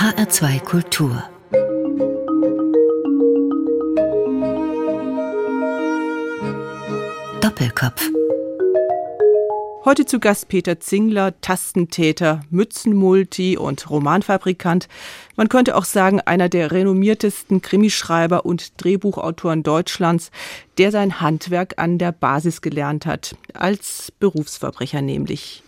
HR2 Kultur Doppelkopf Heute zu Gast Peter Zingler, Tastentäter, Mützenmulti und Romanfabrikant. Man könnte auch sagen, einer der renommiertesten Krimischreiber und Drehbuchautoren Deutschlands, der sein Handwerk an der Basis gelernt hat, als Berufsverbrecher nämlich.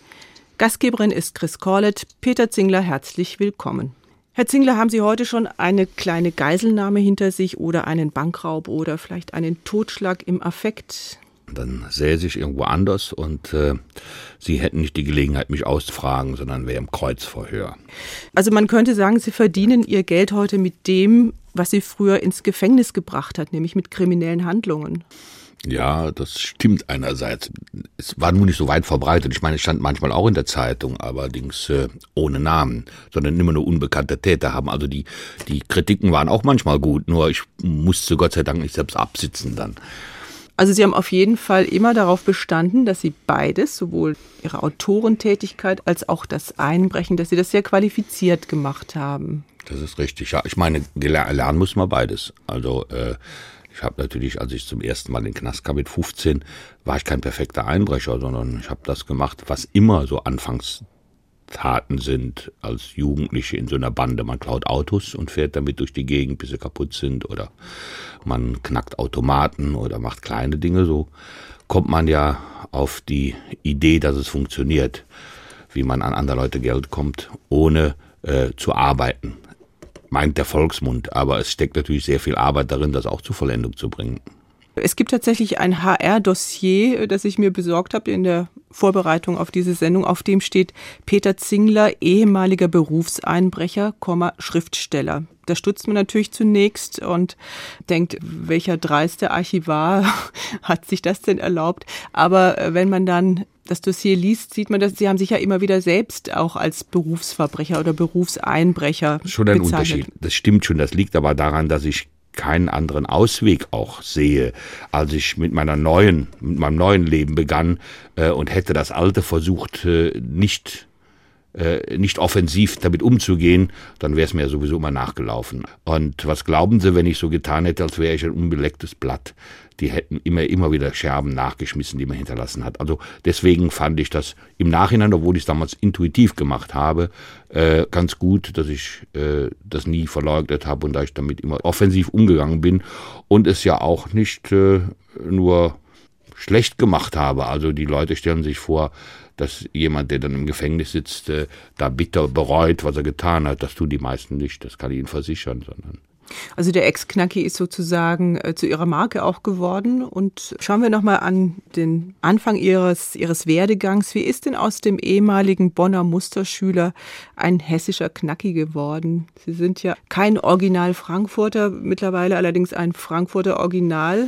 Gastgeberin ist Chris Corlett. Peter Zingler, herzlich willkommen. Herr Zingler, haben Sie heute schon eine kleine Geiselnahme hinter sich oder einen Bankraub oder vielleicht einen Totschlag im Affekt? Dann säße ich irgendwo anders und äh, Sie hätten nicht die Gelegenheit, mich auszufragen, sondern wäre im Kreuzverhör. Also man könnte sagen, Sie verdienen Ihr Geld heute mit dem, was Sie früher ins Gefängnis gebracht hat, nämlich mit kriminellen Handlungen. Ja, das stimmt einerseits. Es war nun nicht so weit verbreitet. Ich meine, es stand manchmal auch in der Zeitung, allerdings äh, ohne Namen, sondern immer nur unbekannte Täter haben. Also die, die Kritiken waren auch manchmal gut, nur ich musste Gott sei Dank nicht selbst absitzen dann. Also Sie haben auf jeden Fall immer darauf bestanden, dass Sie beides, sowohl Ihre Autorentätigkeit als auch das Einbrechen, dass Sie das sehr qualifiziert gemacht haben. Das ist richtig. Ja, ich meine, lernen muss man beides. Also äh, ich habe natürlich, als ich zum ersten Mal in den Knast kam mit 15, war ich kein perfekter Einbrecher, sondern ich habe das gemacht, was immer so Anfangstaten sind als Jugendliche in so einer Bande. Man klaut Autos und fährt damit durch die Gegend, bis sie kaputt sind oder man knackt Automaten oder macht kleine Dinge. So kommt man ja auf die Idee, dass es funktioniert, wie man an andere Leute Geld kommt, ohne äh, zu arbeiten meint der Volksmund, aber es steckt natürlich sehr viel Arbeit darin, das auch zur Vollendung zu bringen. Es gibt tatsächlich ein HR-Dossier, das ich mir besorgt habe in der Vorbereitung auf diese Sendung. Auf dem steht Peter Zingler, ehemaliger Berufseinbrecher, Schriftsteller. Da stutzt man natürlich zunächst und denkt, welcher dreiste Archivar hat sich das denn erlaubt? Aber äh, wenn man dann das Dossier liest, sieht man, dass Sie haben sich ja immer wieder selbst auch als Berufsverbrecher oder Berufseinbrecher Schon ein bezeichnet. Unterschied. Das stimmt schon. Das liegt aber daran, dass ich keinen anderen Ausweg auch sehe, als ich mit meiner neuen, mit meinem neuen Leben begann äh, und hätte das alte versucht, äh, nicht äh, nicht offensiv damit umzugehen, dann wäre es mir sowieso immer nachgelaufen. Und was glauben Sie, wenn ich so getan hätte, als wäre ich ein unbelecktes Blatt? Die hätten immer, immer wieder Scherben nachgeschmissen, die man hinterlassen hat. Also deswegen fand ich das im Nachhinein, obwohl ich es damals intuitiv gemacht habe, äh, ganz gut, dass ich äh, das nie verleugnet habe und da ich damit immer offensiv umgegangen bin und es ja auch nicht äh, nur schlecht gemacht habe. Also die Leute stellen sich vor, dass jemand, der dann im Gefängnis sitzt, äh, da bitter bereut, was er getan hat. Das tun die meisten nicht, das kann ich Ihnen versichern, sondern also der Ex-Knacki ist sozusagen äh, zu ihrer Marke auch geworden. Und schauen wir nochmal an den Anfang ihres, ihres Werdegangs. Wie ist denn aus dem ehemaligen Bonner Musterschüler ein hessischer Knacki geworden? Sie sind ja kein Original Frankfurter, mittlerweile allerdings ein Frankfurter Original,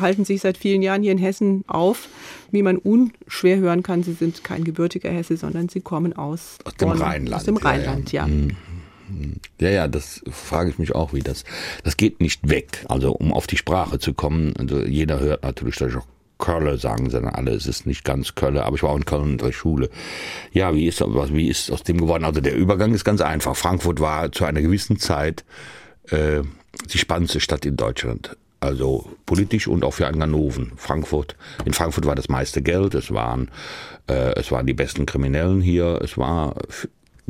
halten sich seit vielen Jahren hier in Hessen auf. Wie man unschwer hören kann, Sie sind kein gebürtiger Hesse, sondern Sie kommen aus, aus dem Rheinland. Aus dem Rheinland, ja. ja. Mhm. Ja, ja, das frage ich mich auch, wie das. Das geht nicht weg. Also um auf die Sprache zu kommen, also jeder hört natürlich, dass ich auch Kölle sagen dann alle, es ist nicht ganz Kölle, aber ich war auch in Köln in der Schule. Ja, wie ist, wie ist aus dem geworden? Also der Übergang ist ganz einfach. Frankfurt war zu einer gewissen Zeit äh, die spannendste Stadt in Deutschland. Also politisch und auch für einen Ganoven. Frankfurt, in Frankfurt war das meiste Geld, es waren, äh, es waren die besten Kriminellen hier, es war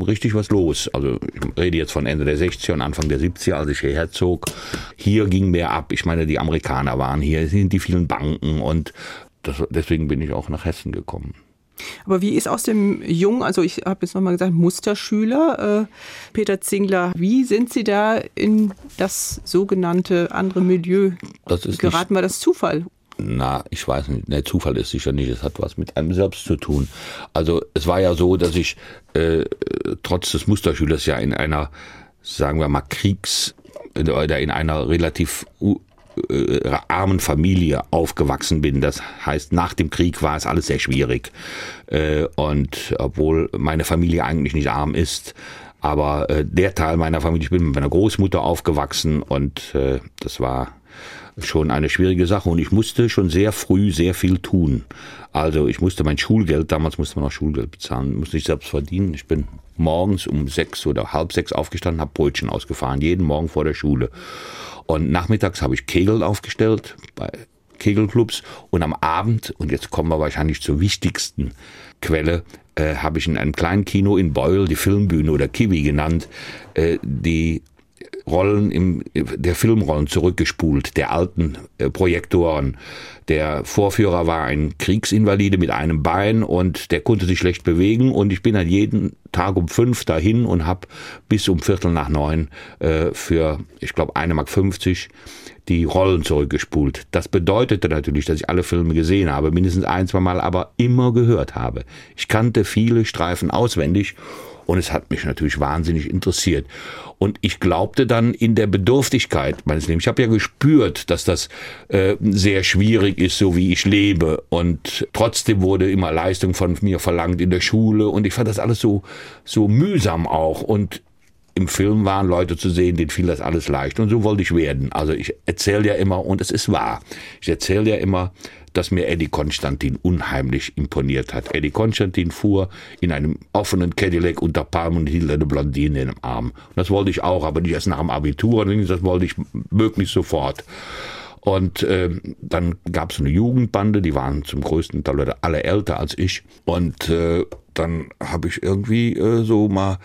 richtig was los. Also ich rede jetzt von Ende der 60er und Anfang der 70er, als ich hierher zog. Hier ging mehr ab. Ich meine, die Amerikaner waren hier, sind die vielen Banken und das, deswegen bin ich auch nach Hessen gekommen. Aber wie ist aus dem Jungen, also ich habe jetzt nochmal gesagt, Musterschüler, äh, Peter Zingler, wie sind Sie da in das sogenannte andere Milieu geraten? War das Zufall na, ich weiß nicht, der Zufall ist sicher nicht, es hat was mit einem selbst zu tun. Also es war ja so, dass ich äh, trotz des Musterschülers ja in einer, sagen wir mal, Kriegs- oder in einer relativ äh, armen Familie aufgewachsen bin. Das heißt, nach dem Krieg war es alles sehr schwierig. Äh, und obwohl meine Familie eigentlich nicht arm ist, aber äh, der Teil meiner Familie, ich bin mit meiner Großmutter aufgewachsen und äh, das war schon eine schwierige Sache und ich musste schon sehr früh sehr viel tun. Also ich musste mein Schulgeld, damals musste man auch Schulgeld bezahlen, musste ich selbst verdienen. Ich bin morgens um sechs oder halb sechs aufgestanden, habe Brötchen ausgefahren, jeden Morgen vor der Schule. Und nachmittags habe ich Kegel aufgestellt bei Kegelclubs und am Abend, und jetzt kommen wir wahrscheinlich zur wichtigsten Quelle, äh, habe ich in einem kleinen Kino in Beul, die Filmbühne oder Kiwi genannt, äh, die Rollen im, der Filmrollen zurückgespult, der alten äh, Projektoren. Der Vorführer war ein Kriegsinvalide mit einem Bein und der konnte sich schlecht bewegen und ich bin dann jeden Tag um fünf dahin und habe bis um Viertel nach neun äh, für, ich glaube, eine Mark 50 die Rollen zurückgespult. Das bedeutete natürlich, dass ich alle Filme gesehen habe, mindestens ein, zwei Mal, aber immer gehört habe. Ich kannte viele Streifen auswendig und es hat mich natürlich wahnsinnig interessiert. Und ich glaubte dann in der Bedürftigkeit meines Lebens. Ich habe ja gespürt, dass das äh, sehr schwierig ist, so wie ich lebe. Und trotzdem wurde immer Leistung von mir verlangt in der Schule. Und ich fand das alles so, so mühsam auch. Und im Film waren Leute zu sehen, denen fiel das alles leicht. Und so wollte ich werden. Also ich erzähle ja immer, und es ist wahr, ich erzähle ja immer, dass mir Eddie Konstantin unheimlich imponiert hat. Eddie Konstantin fuhr in einem offenen Cadillac unter Palmen und hielt eine Blondine in dem Arm. Das wollte ich auch, aber nicht erst nach dem Abitur, das wollte ich möglichst sofort. Und äh, dann gab es eine Jugendbande, die waren zum größten Teil alle älter als ich. Und äh, dann habe ich irgendwie äh, so mal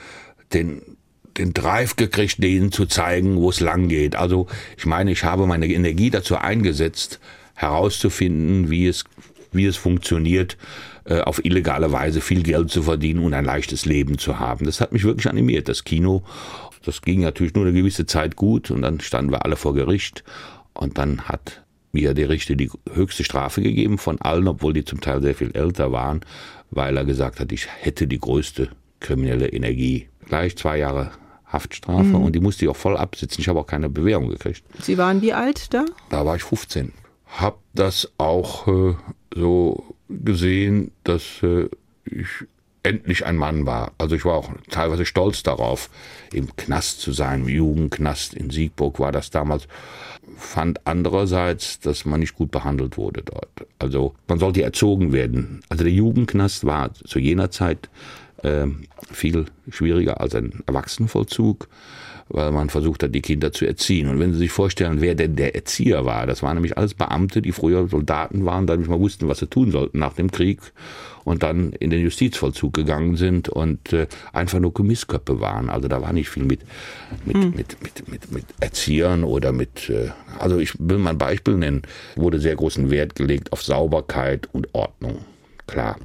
den den Drive gekriegt, denen zu zeigen, wo es lang geht. Also ich meine, ich habe meine Energie dazu eingesetzt, herauszufinden, wie es, wie es funktioniert, äh, auf illegale Weise viel Geld zu verdienen und ein leichtes Leben zu haben. Das hat mich wirklich animiert, das Kino. Das ging natürlich nur eine gewisse Zeit gut und dann standen wir alle vor Gericht und dann hat mir der Richter die höchste Strafe gegeben von allen, obwohl die zum Teil sehr viel älter waren, weil er gesagt hat, ich hätte die größte kriminelle Energie. Gleich zwei Jahre Haftstrafe mhm. und die musste ich auch voll absitzen. Ich habe auch keine Bewährung gekriegt. Sie waren wie alt da? Da war ich 15 habe das auch äh, so gesehen, dass äh, ich endlich ein Mann war. Also ich war auch teilweise stolz darauf, im Knast zu sein, im Jugendknast in Siegburg war das damals. Fand andererseits, dass man nicht gut behandelt wurde dort. Also man sollte erzogen werden. Also der Jugendknast war zu jener Zeit viel schwieriger als ein Erwachsenenvollzug weil man versucht hat, die Kinder zu erziehen. Und wenn Sie sich vorstellen, wer denn der Erzieher war, das waren nämlich alles Beamte, die früher Soldaten waren, dann nicht mal wussten, was sie tun sollten nach dem Krieg und dann in den Justizvollzug gegangen sind und äh, einfach nur Gemissköppe waren. Also da war nicht viel mit, mit, mhm. mit, mit, mit, mit Erziehern oder mit, äh, also ich will mal ein Beispiel nennen, wurde sehr großen Wert gelegt auf Sauberkeit und Ordnung. Klar.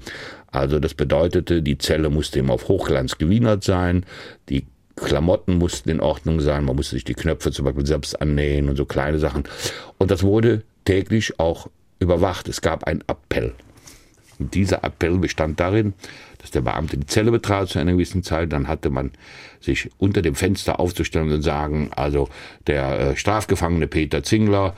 Also das bedeutete, die Zelle musste immer auf Hochglanz gewienert sein, die Klamotten mussten in Ordnung sein, man musste sich die Knöpfe zum Beispiel selbst annähen und so kleine Sachen. Und das wurde täglich auch überwacht. Es gab einen Appell. Und dieser Appell bestand darin, dass der Beamte die Zelle betrat zu einer gewissen Zeit, dann hatte man sich unter dem Fenster aufzustellen und sagen, also der äh, Strafgefangene Peter Zingler,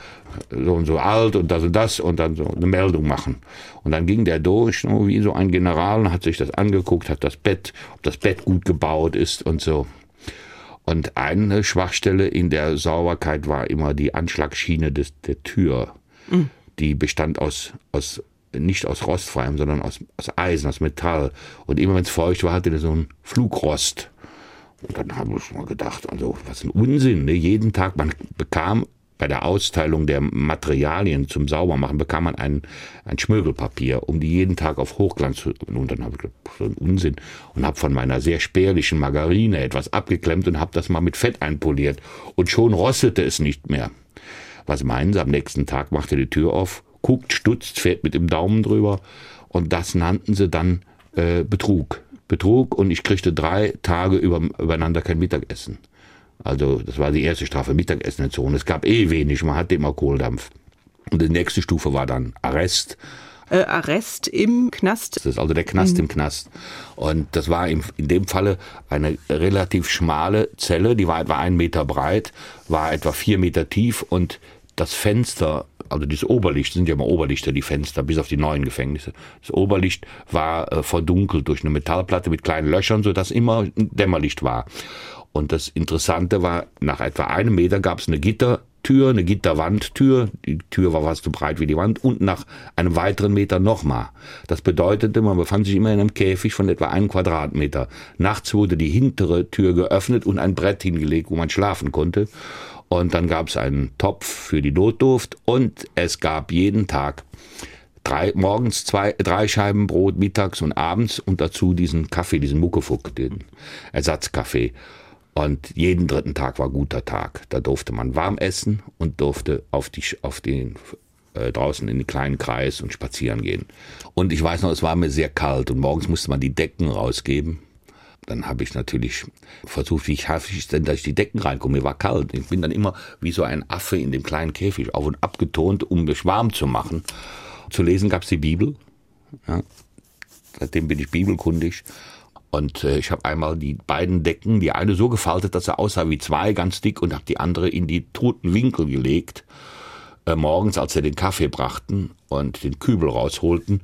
so und so alt und das und das und dann so eine Meldung machen. Und dann ging der durch, wie so ein General, und hat sich das angeguckt, hat das Bett, ob das Bett gut gebaut ist und so. Und eine Schwachstelle in der Sauberkeit war immer die Anschlagsschiene des, der Tür. Mhm. Die bestand aus, aus, nicht aus rostfreiem, sondern aus, aus Eisen, aus Metall. Und immer wenn es feucht war, hatte der so einen Flugrost. Und dann haben wir schon mal gedacht, also was ein Unsinn. Ne? Jeden Tag, man bekam bei der Austeilung der Materialien zum Saubermachen bekam man ein, ein Schmögelpapier, um die jeden Tag auf Hochglanz zu. Und dann habe ich gedacht, so ein Unsinn. Und habe von meiner sehr spärlichen Margarine etwas abgeklemmt und habe das mal mit Fett einpoliert. Und schon rostete es nicht mehr. Was meinen Sie? Am nächsten Tag macht er die Tür auf, guckt, stutzt, fährt mit dem Daumen drüber. Und das nannten sie dann äh, Betrug. Betrug und ich kriegte drei Tage über, übereinander kein Mittagessen. Also das war die erste Strafe, Mittagessen entzogen. Es gab eh wenig, man hatte immer Kohldampf. Und die nächste Stufe war dann Arrest. Äh, Arrest im Knast? Das ist also der Knast mhm. im Knast. Und das war in, in dem Falle eine relativ schmale Zelle, die war etwa einen Meter breit, war etwa vier Meter tief und das Fenster, also dieses Oberlicht, sind ja immer Oberlichter, die Fenster, bis auf die neuen Gefängnisse. Das Oberlicht war äh, verdunkelt durch eine Metallplatte mit kleinen Löchern, sodass immer ein Dämmerlicht war. Und das Interessante war, nach etwa einem Meter gab es eine Gittertür eine Gitterwandtür. Die Tür war fast so breit wie die Wand und nach einem weiteren Meter nochmal. Das bedeutete, man befand sich immer in einem Käfig von etwa einem Quadratmeter. Nachts wurde die hintere Tür geöffnet und ein Brett hingelegt, wo man schlafen konnte. Und dann gab es einen Topf für die Notdurft und es gab jeden Tag drei, morgens zwei, drei Scheiben Brot, mittags und abends und dazu diesen Kaffee, diesen Muckefuck, den Ersatzkaffee. Und jeden dritten Tag war guter Tag. Da durfte man warm essen und durfte auf, die, auf den äh, draußen in den kleinen Kreis und spazieren gehen. Und ich weiß noch, es war mir sehr kalt und morgens musste man die Decken rausgeben dann habe ich natürlich versucht, wie schaffe ich denn, dass ich die Decken reinkomme. Mir war kalt. Ich bin dann immer wie so ein Affe in dem kleinen Käfig auf und ab getont, um mich warm zu machen. Zu lesen gab es die Bibel. Ja. Seitdem bin ich bibelkundig. Und äh, ich habe einmal die beiden Decken, die eine so gefaltet, dass er aussah wie zwei, ganz dick, und habe die andere in die toten Winkel gelegt. Äh, morgens, als sie den Kaffee brachten und den Kübel rausholten.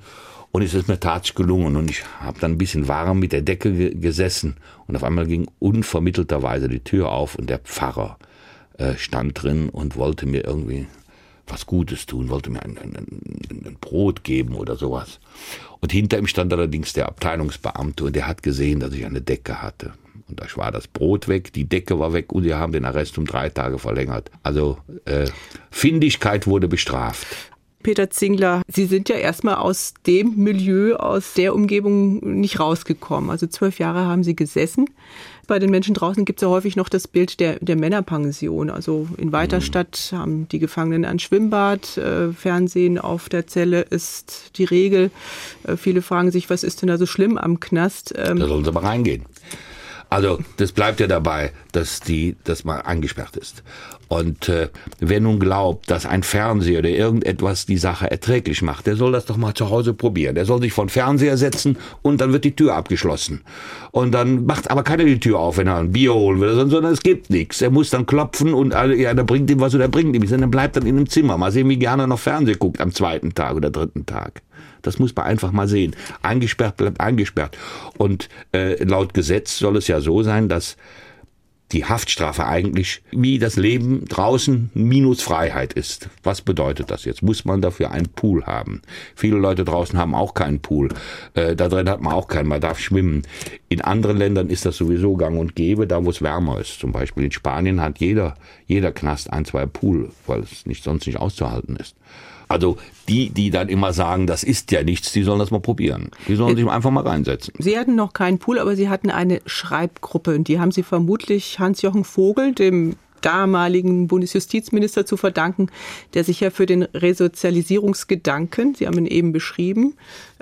Und es ist mir tatsächlich gelungen. Und ich habe dann ein bisschen warm mit der Decke ge gesessen. Und auf einmal ging unvermittelterweise die Tür auf und der Pfarrer äh, stand drin und wollte mir irgendwie was Gutes tun, wollte mir ein, ein, ein, ein, Brot geben oder sowas. Und hinter ihm stand allerdings der Abteilungsbeamte und der hat gesehen, dass ich eine Decke hatte. Und da war das Brot weg, die Decke war weg und wir haben den Arrest um drei Tage verlängert. Also äh, Findigkeit wurde bestraft. Peter Zingler, Sie sind ja erstmal aus dem Milieu, aus der Umgebung nicht rausgekommen. Also zwölf Jahre haben Sie gesessen. Bei den Menschen draußen gibt es ja häufig noch das Bild der, der Männerpension. Also in Weiterstadt mhm. haben die Gefangenen ein Schwimmbad, äh, Fernsehen auf der Zelle ist die Regel. Äh, viele fragen sich, was ist denn da so schlimm am Knast? Ähm, da sollen sie mal reingehen. Also das bleibt ja dabei, dass die, dass man eingesperrt ist. Und äh, wer nun glaubt, dass ein Fernseher oder irgendetwas die Sache erträglich macht, der soll das doch mal zu Hause probieren. Der soll sich vor den Fernseher setzen und dann wird die Tür abgeschlossen. Und dann macht aber keiner die Tür auf, wenn er ein Bier holen will, sondern es gibt nichts. Er muss dann klopfen und ja, der bringt ihm was oder bringt ihm nichts. Und dann bleibt dann in einem Zimmer. Mal sehen, wie gerne er noch Fernsehen guckt am zweiten Tag oder dritten Tag. Das muss man einfach mal sehen. Eingesperrt bleibt eingesperrt. Und äh, laut Gesetz soll es ja so sein, dass die Haftstrafe eigentlich wie das Leben draußen minus Freiheit ist. Was bedeutet das jetzt? Muss man dafür einen Pool haben? Viele Leute draußen haben auch keinen Pool. Äh, da drin hat man auch keinen, man darf schwimmen. In anderen Ländern ist das sowieso gang und gäbe, da wo es wärmer ist. Zum Beispiel in Spanien hat jeder, jeder Knast ein, zwei Pool, weil es nicht, sonst nicht auszuhalten ist. Also die, die dann immer sagen, das ist ja nichts, die sollen das mal probieren. Die sollen sich einfach mal reinsetzen. Sie hatten noch keinen Pool, aber Sie hatten eine Schreibgruppe und die haben Sie vermutlich Hans-Jochen Vogel, dem damaligen Bundesjustizminister zu verdanken, der sich ja für den Resozialisierungsgedanken, Sie haben ihn eben beschrieben,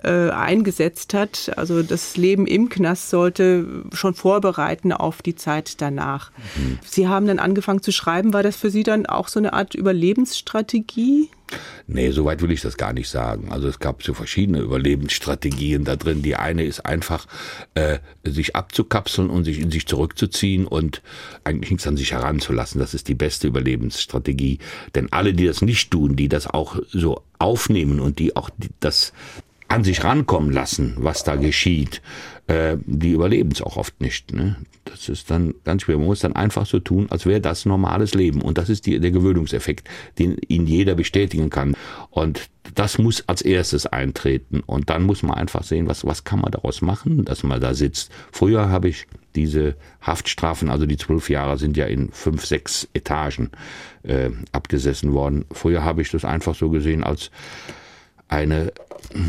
äh, eingesetzt hat. Also das Leben im Knast sollte schon vorbereiten auf die Zeit danach. Mhm. Sie haben dann angefangen zu schreiben. War das für Sie dann auch so eine Art Überlebensstrategie? Nee, so weit will ich das gar nicht sagen. Also es gab so verschiedene Überlebensstrategien da drin. Die eine ist einfach, äh, sich abzukapseln und sich in sich zurückzuziehen und eigentlich nichts an sich heranzulassen. Das ist die beste Überlebensstrategie. Denn alle, die das nicht tun, die das auch so aufnehmen und die auch das an sich rankommen lassen, was da geschieht, äh, die überleben es auch oft nicht. Ne? Das ist dann ganz schwer. Man muss dann einfach so tun, als wäre das normales Leben. Und das ist die, der Gewöhnungseffekt, den ihn jeder bestätigen kann. Und das muss als erstes eintreten. Und dann muss man einfach sehen, was, was kann man daraus machen, dass man da sitzt. Früher habe ich diese Haftstrafen, also die zwölf Jahre sind ja in fünf, sechs Etagen äh, abgesessen worden. Früher habe ich das einfach so gesehen als eine,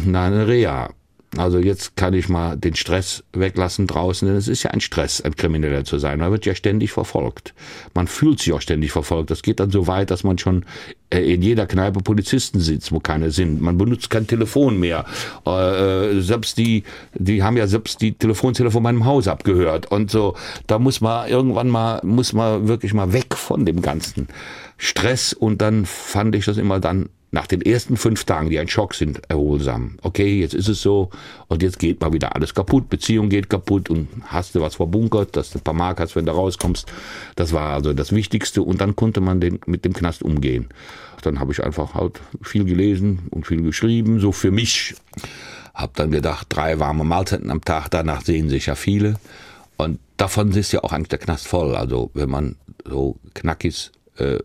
eine Reha. Also jetzt kann ich mal den Stress weglassen draußen, denn es ist ja ein Stress, ein Krimineller zu sein. Man wird ja ständig verfolgt. Man fühlt sich auch ständig verfolgt. Das geht dann so weit, dass man schon äh, in jeder Kneipe Polizisten sitzt, wo keine sind. Man benutzt kein Telefon mehr. Äh, selbst die, die haben ja selbst die Telefonzelle von meinem Haus abgehört und so. Da muss man irgendwann mal, muss man wirklich mal weg von dem ganzen Stress und dann fand ich das immer dann nach den ersten fünf Tagen, die ein Schock sind, erholsam. Okay, jetzt ist es so und jetzt geht mal wieder alles kaputt. Beziehung geht kaputt und hast du was verbunkert, dass du ein paar Mark hast, wenn du rauskommst. Das war also das Wichtigste und dann konnte man den, mit dem Knast umgehen. Dann habe ich einfach halt viel gelesen und viel geschrieben, so für mich. Hab dann gedacht, drei warme Mahlzeiten am Tag, danach sehen sich ja viele. Und davon ist ja auch eigentlich der Knast voll. Also wenn man so Knackis äh,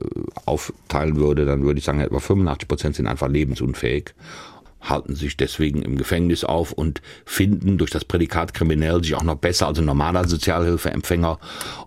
aufteilen würde, dann würde ich sagen, etwa 85 Prozent sind einfach lebensunfähig halten sich deswegen im Gefängnis auf und finden durch das Prädikat kriminell sich auch noch besser als ein normaler Sozialhilfeempfänger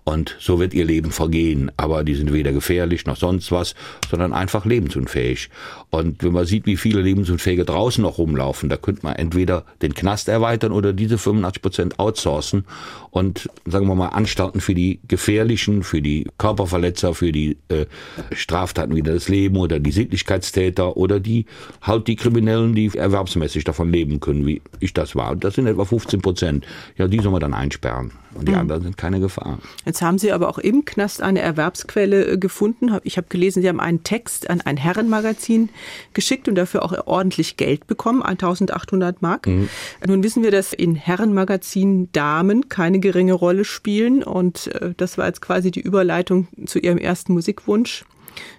und so wird ihr Leben vergehen. Aber die sind weder gefährlich noch sonst was, sondern einfach lebensunfähig. Und wenn man sieht, wie viele Lebensunfähige draußen noch rumlaufen, da könnte man entweder den Knast erweitern oder diese 85 Prozent outsourcen und sagen wir mal Anstalten für die gefährlichen, für die Körperverletzer, für die äh, Straftaten wie das Leben oder die Sittlichkeitstäter oder die halt die Kriminellen, die erwerbsmäßig davon leben können, wie ich das war. Das sind etwa 15 Prozent. Ja, die soll man dann einsperren. Und die mhm. anderen sind keine Gefahr. Jetzt haben Sie aber auch im Knast eine Erwerbsquelle äh, gefunden. Ich habe gelesen, Sie haben einen Text an ein Herrenmagazin geschickt und dafür auch ordentlich Geld bekommen, 1800 Mark. Mhm. Nun wissen wir, dass in Herrenmagazinen Damen keine geringe Rolle spielen und äh, das war jetzt quasi die Überleitung zu Ihrem ersten Musikwunsch.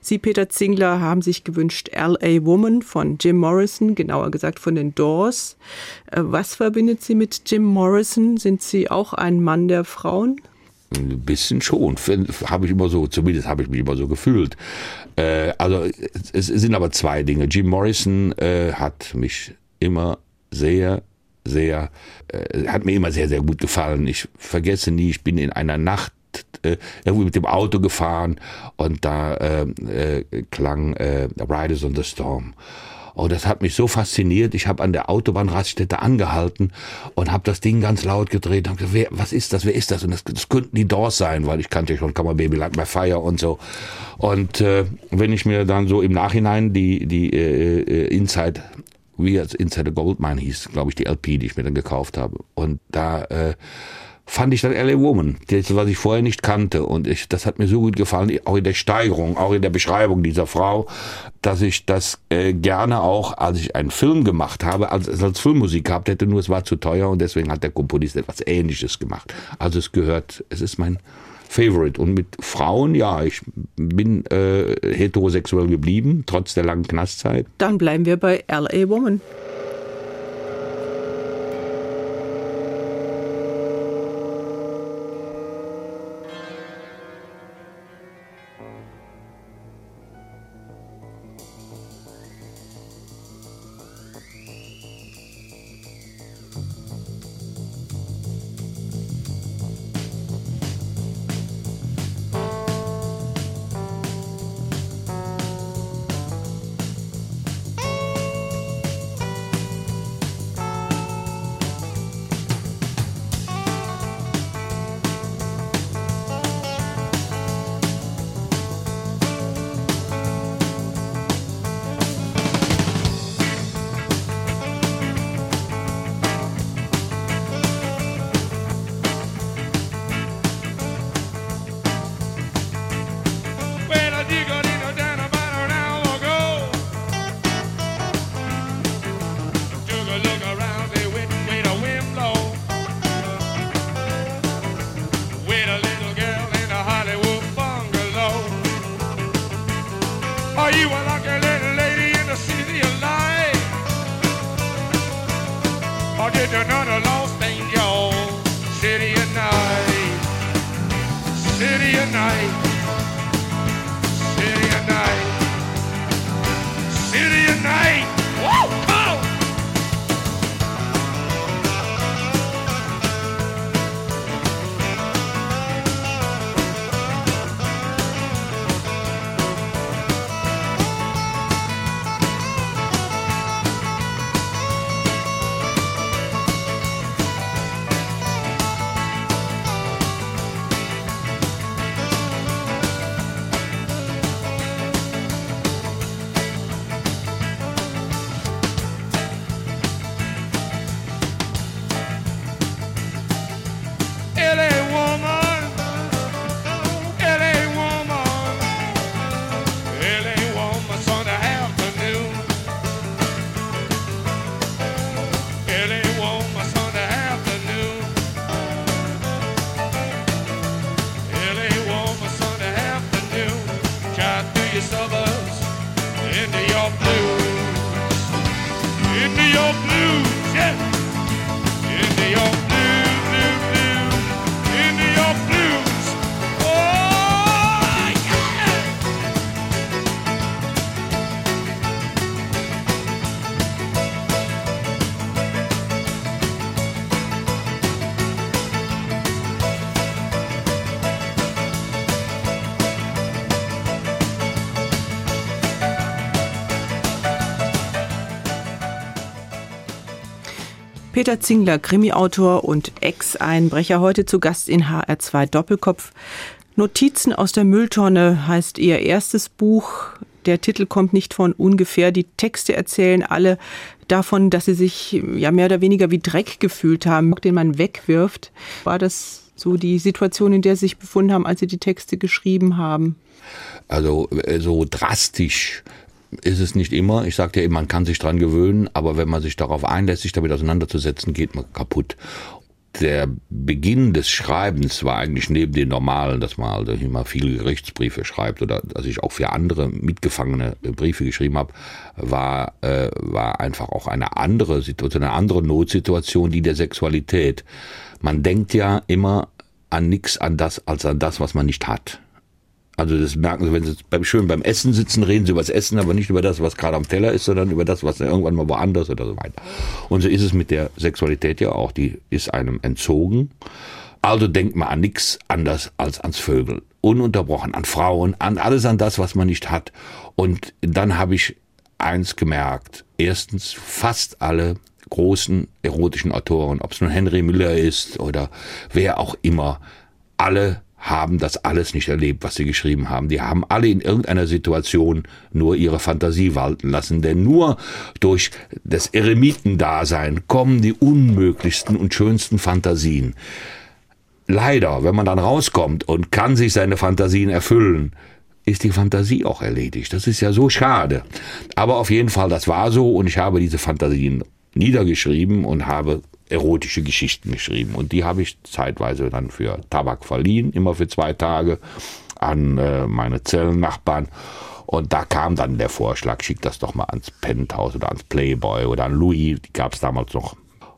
Sie, Peter Zingler, haben sich gewünscht L.A. Woman von Jim Morrison, genauer gesagt von den Doors. Äh, was verbindet Sie mit Jim Morrison? Sind Sie auch ein Mann der Frauen? Ein bisschen schon, habe ich immer so, zumindest habe ich mich immer so gefühlt. Äh, also es sind aber zwei Dinge. Jim Morrison äh, hat mich immer sehr sehr, äh, hat mir immer sehr, sehr gut gefallen. Ich vergesse nie, ich bin in einer Nacht äh, irgendwie mit dem Auto gefahren und da äh, äh, klang äh, Riders on the Storm. Oh, das hat mich so fasziniert. Ich habe an der Autobahnraststätte angehalten und habe das Ding ganz laut gedreht. Und gesagt, wer, was ist das? Wer ist das? Und das, das könnten die Doors sein, weil ich kannte schon on Baby Like My Fire und so. Und äh, wenn ich mir dann so im Nachhinein die die äh, äh Inside wie als Inside the Goldmine hieß, glaube ich, die LP, die ich mir dann gekauft habe. Und da äh, fand ich dann LA Woman, das, was ich vorher nicht kannte. Und ich, das hat mir so gut gefallen, auch in der Steigerung, auch in der Beschreibung dieser Frau, dass ich das äh, gerne auch, als ich einen Film gemacht habe, als, als Filmmusik gehabt hätte, nur es war zu teuer und deswegen hat der Komponist etwas Ähnliches gemacht. Also es gehört, es ist mein Favorite. Und mit Frauen, ja, ich bin äh, heterosexuell geblieben, trotz der langen Knastzeit. Dann bleiben wir bei LA Woman. Peter Zingler, Krimiautor und Ex-Einbrecher, heute zu Gast in HR2 Doppelkopf. Notizen aus der Mülltonne heißt ihr erstes Buch. Der Titel kommt nicht von ungefähr. Die Texte erzählen alle davon, dass sie sich ja mehr oder weniger wie Dreck gefühlt haben, den man wegwirft. War das so die Situation, in der sie sich befunden haben, als sie die Texte geschrieben haben? Also äh, so drastisch ist es nicht immer. Ich sagte ja eben, man kann sich dran gewöhnen, aber wenn man sich darauf einlässt, sich damit auseinanderzusetzen, geht man kaputt. Der Beginn des Schreibens war eigentlich neben den normalen, dass man also immer viele Gerichtsbriefe schreibt oder dass ich auch für andere Mitgefangene Briefe geschrieben habe, war, äh, war einfach auch eine andere Situation, eine andere Notsituation, die der Sexualität. Man denkt ja immer an nichts an das als an das, was man nicht hat. Also das merken Sie, wenn Sie beim, schön beim Essen sitzen, reden Sie über das Essen, aber nicht über das, was gerade am Teller ist, sondern über das, was irgendwann mal woanders oder so weiter. Und so ist es mit der Sexualität ja auch. Die ist einem entzogen. Also denkt man an nichts anders als ans Vögel. Ununterbrochen an Frauen, an alles an das, was man nicht hat. Und dann habe ich eins gemerkt. Erstens, fast alle großen erotischen Autoren, ob es nun Henry Miller ist oder wer auch immer, alle haben das alles nicht erlebt, was sie geschrieben haben. Die haben alle in irgendeiner Situation nur ihre Fantasie walten lassen, denn nur durch das Eremitendasein kommen die unmöglichsten und schönsten Fantasien. Leider, wenn man dann rauskommt und kann sich seine Fantasien erfüllen, ist die Fantasie auch erledigt. Das ist ja so schade. Aber auf jeden Fall, das war so und ich habe diese Fantasien niedergeschrieben und habe erotische Geschichten geschrieben. Und die habe ich zeitweise dann für Tabak verliehen, immer für zwei Tage an äh, meine Zellennachbarn. Und da kam dann der Vorschlag, schick das doch mal ans Penthouse oder ans Playboy oder an Louis, die gab es damals noch.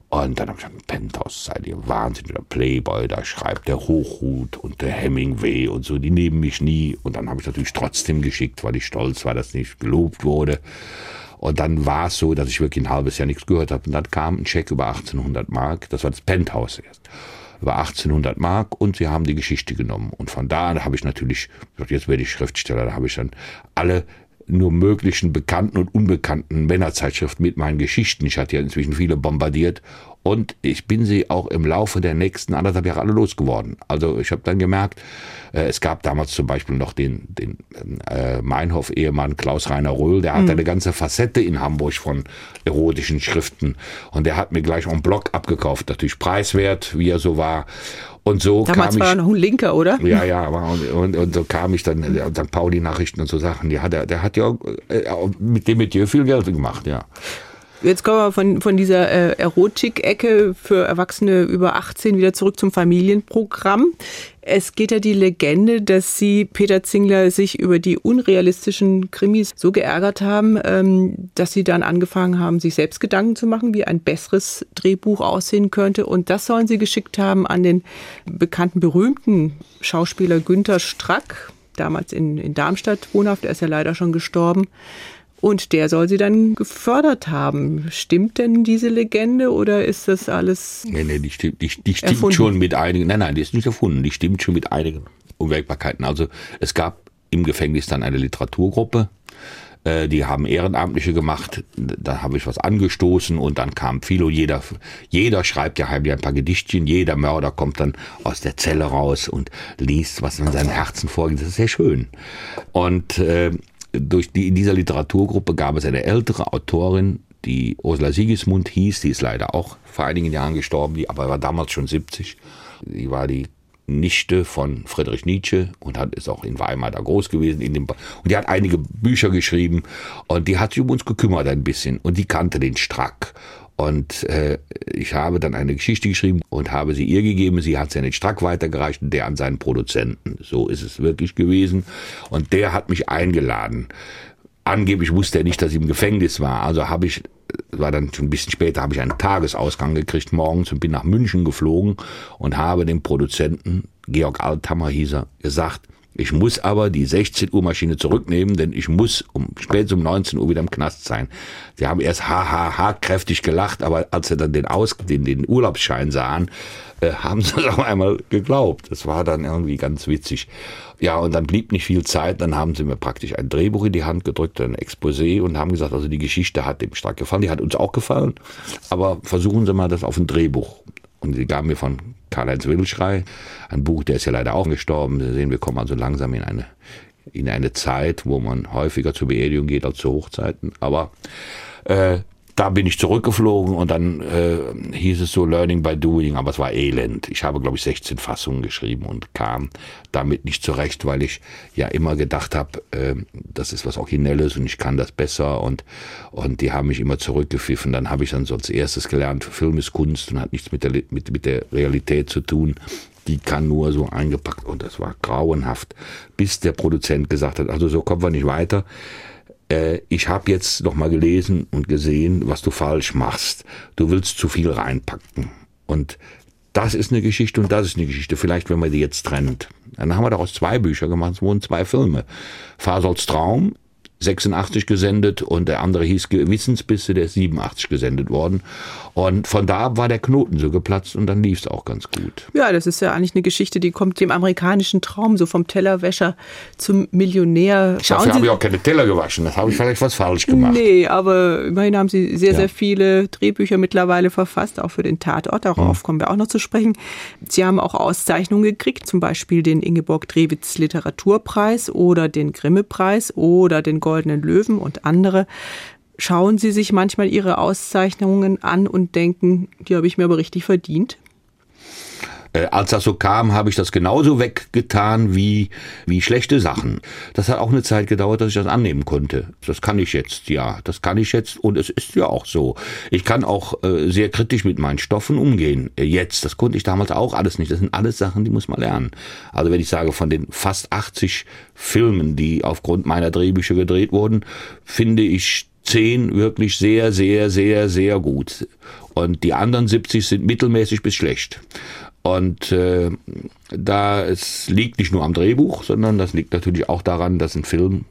Und dann habe ich gesagt, Penthouse, seid ihr wahnsinnig, der Playboy, da schreibt der Hochhut und der Hemingway und so, die nehmen mich nie. Und dann habe ich natürlich trotzdem geschickt, weil ich stolz war, dass nicht gelobt wurde. Und dann war es so, dass ich wirklich ein halbes Jahr nichts gehört habe. Und dann kam ein Scheck über 1800 Mark. Das war das Penthouse erst. Über 1800 Mark und sie haben die Geschichte genommen. Und von da an habe ich natürlich jetzt werde ich Schriftsteller. Da habe ich dann alle nur möglichen bekannten und unbekannten Männerzeitschriften mit meinen Geschichten. Ich hatte ja inzwischen viele bombardiert und ich bin sie auch im Laufe der nächsten anderthalb Jahre alle losgeworden. Also ich habe dann gemerkt, äh, es gab damals zum Beispiel noch den, den äh, Meinhof-Ehemann Klaus-Rainer Röhl, der hatte mhm. eine ganze Facette in Hamburg von erotischen Schriften und der hat mir gleich einen Blog abgekauft, natürlich preiswert, wie er so war. Und so Damals kam war er noch ein Linker, oder? Ja, ja, und, und, und so kam ich dann, St. Pauli-Nachrichten und so Sachen. Ja, der, der hat ja äh, mit dem Metier viel Geld gemacht, ja. Jetzt kommen wir von, von dieser äh, Erotik-Ecke für Erwachsene über 18 wieder zurück zum Familienprogramm. Es geht ja die Legende, dass Sie, Peter Zingler, sich über die unrealistischen Krimis so geärgert haben, ähm, dass Sie dann angefangen haben, sich selbst Gedanken zu machen, wie ein besseres Drehbuch aussehen könnte. Und das sollen Sie geschickt haben an den bekannten, berühmten Schauspieler Günther Strack, damals in, in Darmstadt wohnhaft. Er ist ja leider schon gestorben. Und der soll sie dann gefördert haben. Stimmt denn diese Legende oder ist das alles? Nee, nee, die stimmt, die, die stimmt schon mit einigen. Nein, nein, die ist nicht erfunden. Die stimmt schon mit einigen Unwägbarkeiten. Also es gab im Gefängnis dann eine Literaturgruppe. Äh, die haben Ehrenamtliche gemacht, da habe ich was angestoßen und dann kam Philo, jeder, jeder schreibt ja heimlich ein paar Gedichtchen, jeder Mörder kommt dann aus der Zelle raus und liest, was in seinem Herzen vorgeht. Das ist sehr schön. Und äh, durch die, in dieser Literaturgruppe gab es eine ältere Autorin, die Ursula Sigismund hieß, die ist leider auch vor einigen Jahren gestorben, die aber war damals schon 70. Die war die Nichte von Friedrich Nietzsche und hat, ist auch in Weimar da groß gewesen. In dem, und die hat einige Bücher geschrieben und die hat sich um uns gekümmert ein bisschen und die kannte den Strack. Und äh, ich habe dann eine Geschichte geschrieben und habe sie ihr gegeben. Sie hat sie an den Strack weitergereicht und der an seinen Produzenten. So ist es wirklich gewesen. Und der hat mich eingeladen. Angeblich wusste er nicht, dass ich im Gefängnis war. Also habe ich, war dann schon ein bisschen später, habe ich einen Tagesausgang gekriegt morgens und bin nach München geflogen und habe dem Produzenten, Georg Althammer hieß er, gesagt, Ich muss aber die 16 Uhr Maschine zurücknehmen, denn ich muss um spätestens um 19 Uhr wieder im Knast sein. Sie haben erst hahaha kräftig gelacht, aber als sie dann den, Aus, den, den Urlaubsschein sahen, äh, haben sie es auf einmal geglaubt. Das war dann irgendwie ganz witzig. Ja, und dann blieb nicht viel Zeit. Dann haben sie mir praktisch ein Drehbuch in die Hand gedrückt, ein Exposé und haben gesagt, also die Geschichte hat dem stark gefallen. Die hat uns auch gefallen. Aber versuchen Sie mal das auf ein Drehbuch. Und sie gaben mir von Karl-Heinz Wilschrei ein Buch, der ist ja leider auch gestorben. Sie sehen, wir kommen also langsam in eine, in eine Zeit, wo man häufiger zur Beerdigung geht als zu Hochzeiten. Aber äh, da bin ich zurückgeflogen und dann äh, hieß es so Learning by Doing, aber es war elend. Ich habe, glaube ich, 16 Fassungen geschrieben und kam damit nicht zurecht, weil ich ja immer gedacht habe, äh, das ist was Originelles und ich kann das besser und, und die haben mich immer zurückgepfiffen. Dann habe ich dann so als erstes gelernt, Film ist Kunst und hat nichts mit der, mit, mit der Realität zu tun die kann nur so eingepackt und das war grauenhaft, bis der Produzent gesagt hat, also so kommen wir nicht weiter äh, ich habe jetzt noch mal gelesen und gesehen, was du falsch machst. Du willst zu viel reinpacken. Und das ist eine Geschichte und das ist eine Geschichte. Vielleicht, wenn man die jetzt trennt. Dann haben wir daraus zwei Bücher gemacht, es wurden zwei Filme. Fasols Traum 86 gesendet und der andere hieß Gewissensbisse, der ist 87 gesendet worden. Und von da war der Knoten so geplatzt und dann lief es auch ganz gut. Ja, das ist ja eigentlich eine Geschichte, die kommt dem amerikanischen Traum, so vom Tellerwäscher zum Millionär. Schauen Dafür habe ich auch keine Teller gewaschen, das habe ich vielleicht was falsch gemacht. Nee, aber immerhin haben Sie sehr, ja. sehr viele Drehbücher mittlerweile verfasst, auch für den Tatort, darauf hm. kommen wir auch noch zu sprechen. Sie haben auch Auszeichnungen gekriegt, zum Beispiel den Ingeborg Drewitz Literaturpreis oder den Grimme-Preis oder den Goldenen Löwen und andere. Schauen Sie sich manchmal Ihre Auszeichnungen an und denken, die habe ich mir aber richtig verdient? Äh, als das so kam, habe ich das genauso weggetan wie, wie schlechte Sachen. Das hat auch eine Zeit gedauert, dass ich das annehmen konnte. Das kann ich jetzt, ja. Das kann ich jetzt und es ist ja auch so. Ich kann auch äh, sehr kritisch mit meinen Stoffen umgehen. Äh, jetzt, das konnte ich damals auch alles nicht. Das sind alles Sachen, die muss man lernen. Also wenn ich sage, von den fast 80 Filmen, die aufgrund meiner Drehbücher gedreht wurden, finde ich zehn wirklich sehr, sehr, sehr, sehr gut. Und die anderen 70 sind mittelmäßig bis schlecht. Und äh, da es liegt nicht nur am Drehbuch, sondern das liegt natürlich auch daran, dass ein Film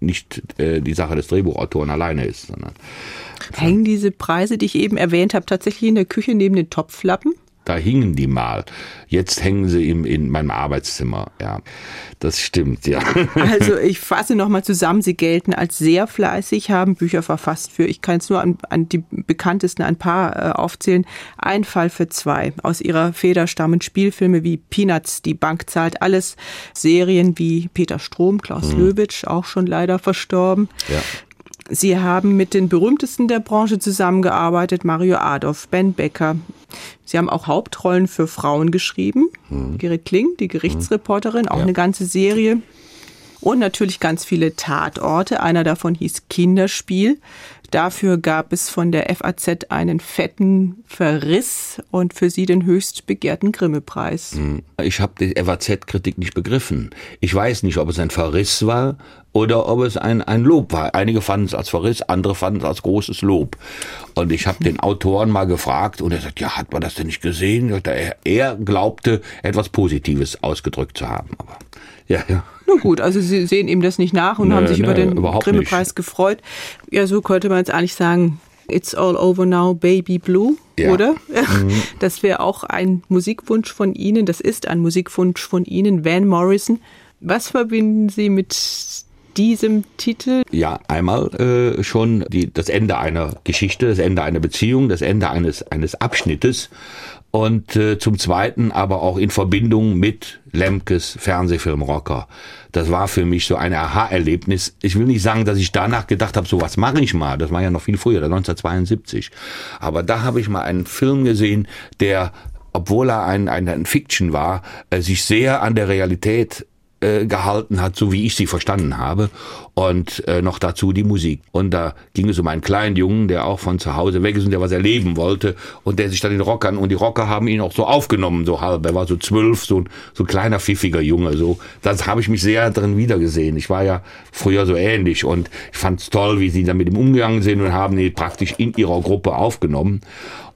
nicht äh, die Sache des Drehbuchautoren alleine ist. Sondern Hängen diese Preise, die ich eben erwähnt habe, tatsächlich in der Küche neben den Topflappen? Da hingen die mal. Jetzt hängen sie im, in meinem Arbeitszimmer. Ja, das stimmt, ja. Also ich fasse nochmal zusammen. Sie gelten als sehr fleißig, haben Bücher verfasst für, ich kann es nur an, an, die bekanntesten ein paar äh, aufzählen. Ein Fall für zwei. Aus ihrer Feder stammen Spielfilme wie Peanuts, Die Bank zahlt alles. Serien wie Peter Strom, Klaus mhm. Löwitsch, auch schon leider verstorben. Ja. Sie haben mit den berühmtesten der Branche zusammengearbeitet, Mario Adolf, Ben Becker. Sie haben auch Hauptrollen für Frauen geschrieben. Mhm. Gerrit Kling, die Gerichtsreporterin, auch ja. eine ganze Serie. Und natürlich ganz viele Tatorte. Einer davon hieß Kinderspiel. Dafür gab es von der FAZ einen fetten Verriss und für sie den höchst begehrten Grimme-Preis. Hm. Ich habe die FAZ-Kritik nicht begriffen. Ich weiß nicht, ob es ein Verriss war oder ob es ein, ein Lob war. Einige fanden es als Verriss, andere fanden es als großes Lob. Und ich habe den Autoren mal gefragt und er sagt, ja, hat man das denn nicht gesehen? Er, er glaubte, etwas Positives ausgedrückt zu haben. Aber ja, ja. Na gut, also Sie sehen ihm das nicht nach und nö, haben sich nö, über den Grimme-Preis gefreut. Ja, so könnte man jetzt eigentlich sagen, It's all over now, Baby Blue, ja. oder? Mhm. Das wäre auch ein Musikwunsch von Ihnen. Das ist ein Musikwunsch von Ihnen, Van Morrison. Was verbinden Sie mit diesem Titel? Ja, einmal äh, schon die, das Ende einer Geschichte, das Ende einer Beziehung, das Ende eines, eines Abschnittes und äh, zum Zweiten aber auch in Verbindung mit Lemkes Fernsehfilm Rocker. Das war für mich so ein Aha-Erlebnis. Ich will nicht sagen, dass ich danach gedacht habe, so was mache ich mal. Das war ja noch viel früher, 1972. Aber da habe ich mal einen Film gesehen, der obwohl er ein, ein, ein Fiction war, äh, sich sehr an der Realität äh, gehalten hat, so wie ich sie verstanden habe. Und äh, noch dazu die Musik. Und da ging es um einen kleinen Jungen, der auch von zu Hause weg ist und der was erleben wollte. Und der sich dann den Rockern, und die Rocker haben ihn auch so aufgenommen, so halb. Er war so zwölf, so ein, so ein kleiner, pfiffiger Junge. So, das habe ich mich sehr drin wiedergesehen. Ich war ja früher so ähnlich und ich fand es toll, wie sie dann mit ihm umgegangen sind und haben ihn praktisch in ihrer Gruppe aufgenommen.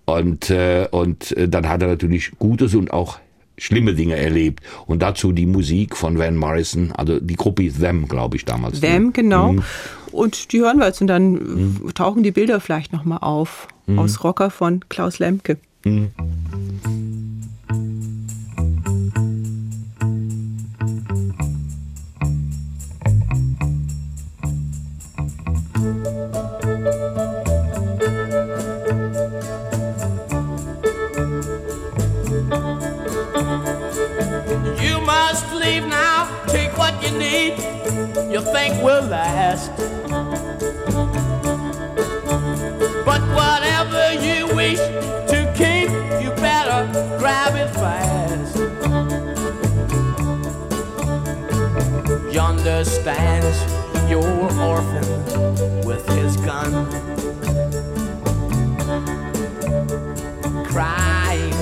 Und, äh, und äh, dann hat er natürlich Gutes und auch schlimme Dinge erlebt. Und dazu die Musik von Van Morrison, also die Gruppe Them, glaube ich, damals. Them, genau. Mhm. Und die hören wir jetzt und dann mhm. tauchen die Bilder vielleicht nochmal auf mhm. aus Rocker von Klaus Lemke. Mhm. You think will last. But whatever you wish to keep, you better grab it fast. Yonder stands your orphan with his gun, crying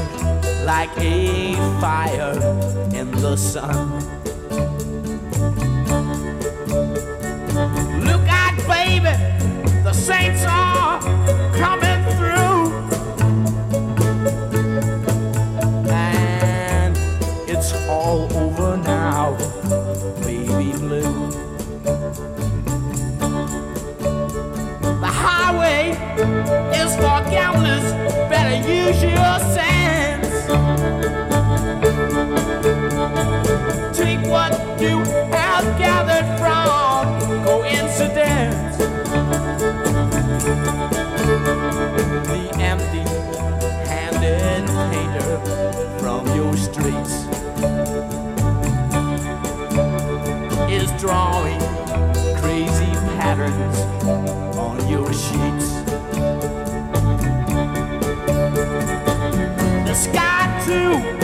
like a fire in the sun. Saints are coming through. And it's all over now, The sky,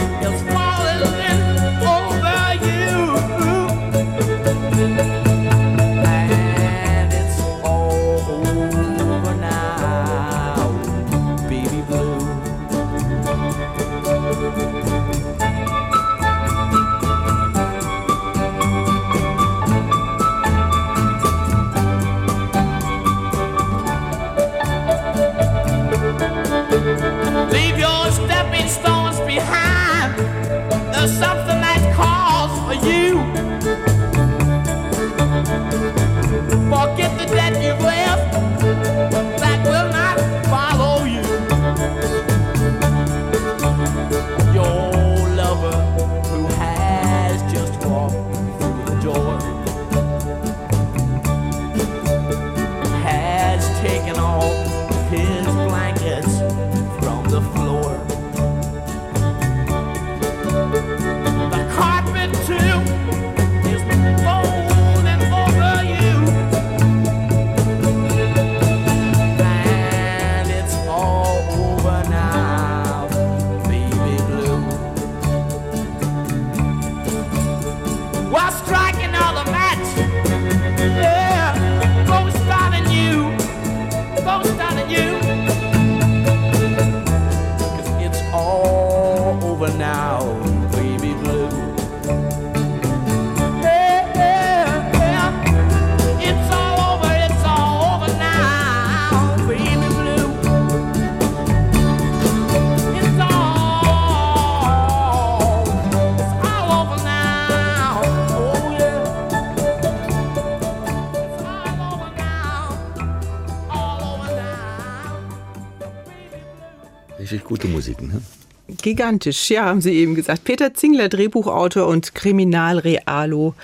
Gigantisch, ja, haben Sie eben gesagt. Peter Zingler, Drehbuchautor und Kriminalrealo.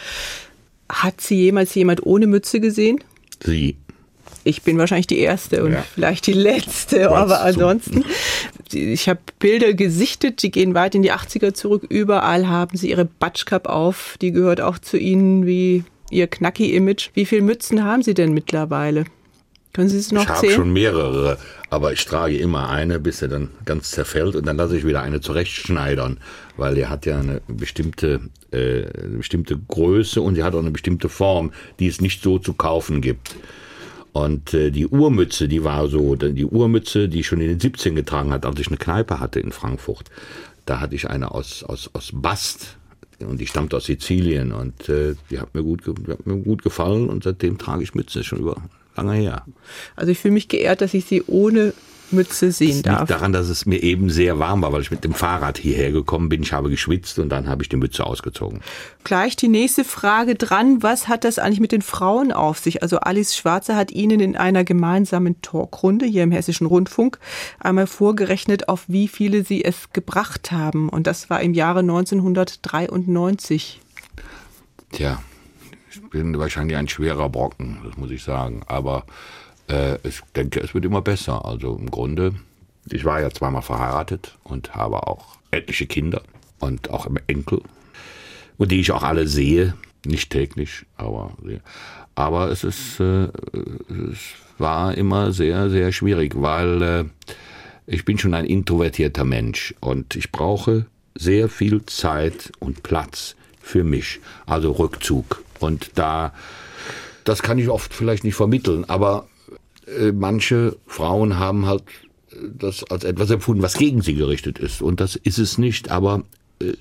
Hat Sie jemals jemand ohne Mütze gesehen? Sie. Ich bin wahrscheinlich die Erste und ja. vielleicht die Letzte, Was aber ansonsten. Ich habe Bilder gesichtet, die gehen weit in die 80er zurück. Überall haben Sie Ihre Batschkap auf. Die gehört auch zu Ihnen wie Ihr Knacki-Image. Wie viele Mützen haben Sie denn mittlerweile? Können Sie es noch ich zählen? Ich habe schon mehrere, aber ich trage immer eine, bis er dann ganz zerfällt und dann lasse ich wieder eine zurechtschneidern, weil er hat ja eine bestimmte, äh, eine bestimmte Größe und er hat auch eine bestimmte Form, die es nicht so zu kaufen gibt. Und äh, die Uhrmütze, die war so, die Uhrmütze, die ich schon in den 17 getragen hat, als ich eine Kneipe hatte in Frankfurt. Da hatte ich eine aus, aus, aus Bast, und die stammt aus Sizilien und äh, die hat mir gut, hat mir gut gefallen und seitdem trage ich Mütze schon über lange her. Also ich fühle mich geehrt, dass ich Sie ohne Mütze sehen das darf. liegt daran, dass es mir eben sehr warm war, weil ich mit dem Fahrrad hierher gekommen bin. Ich habe geschwitzt und dann habe ich die Mütze ausgezogen. Gleich die nächste Frage dran. Was hat das eigentlich mit den Frauen auf sich? Also Alice Schwarze hat Ihnen in einer gemeinsamen Talkrunde hier im Hessischen Rundfunk einmal vorgerechnet, auf wie viele Sie es gebracht haben. Und das war im Jahre 1993. Tja, ich bin wahrscheinlich ein schwerer Brocken, das muss ich sagen. Aber äh, ich denke, es wird immer besser. Also im Grunde, ich war ja zweimal verheiratet und habe auch etliche Kinder und auch Enkel. Und die ich auch alle sehe, nicht täglich, aber. Aber es ist, äh, es war immer sehr, sehr schwierig, weil äh, ich bin schon ein introvertierter Mensch und ich brauche sehr viel Zeit und Platz für mich, also Rückzug. Und da, das kann ich oft vielleicht nicht vermitteln, aber äh, manche Frauen haben halt das als etwas empfunden, was gegen sie gerichtet ist. Und das ist es nicht, aber äh,